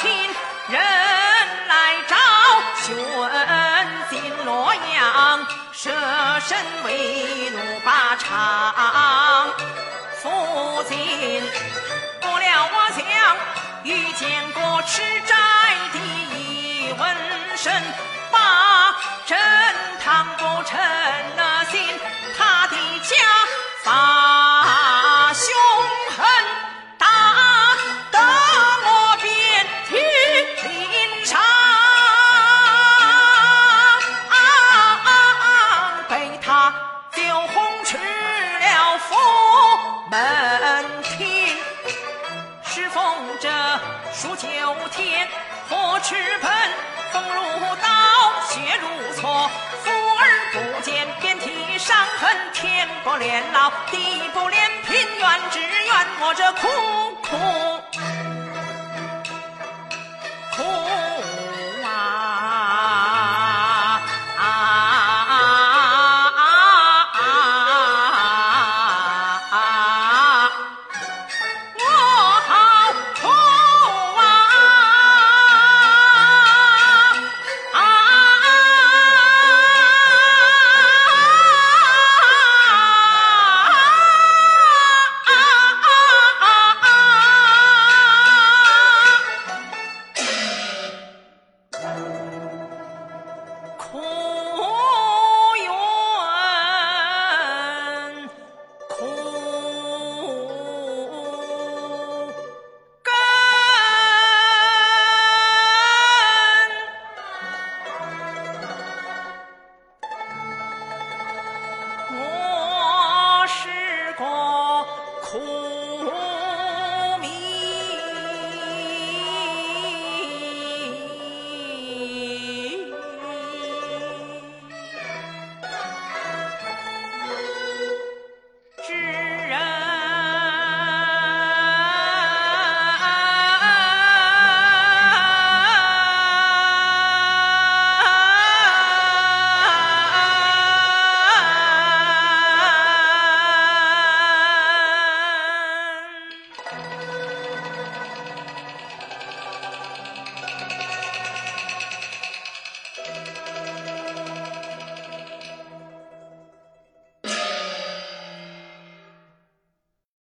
亲人来找，寻进洛阳，舍身为奴把长。父亲，过了我想，遇见过吃斋的一文生，把正堂不成数九天，火吃盆，风如刀，血如错。妇儿不见遍体伤痕，天不怜老，地不怜贫，怨只怨我这苦苦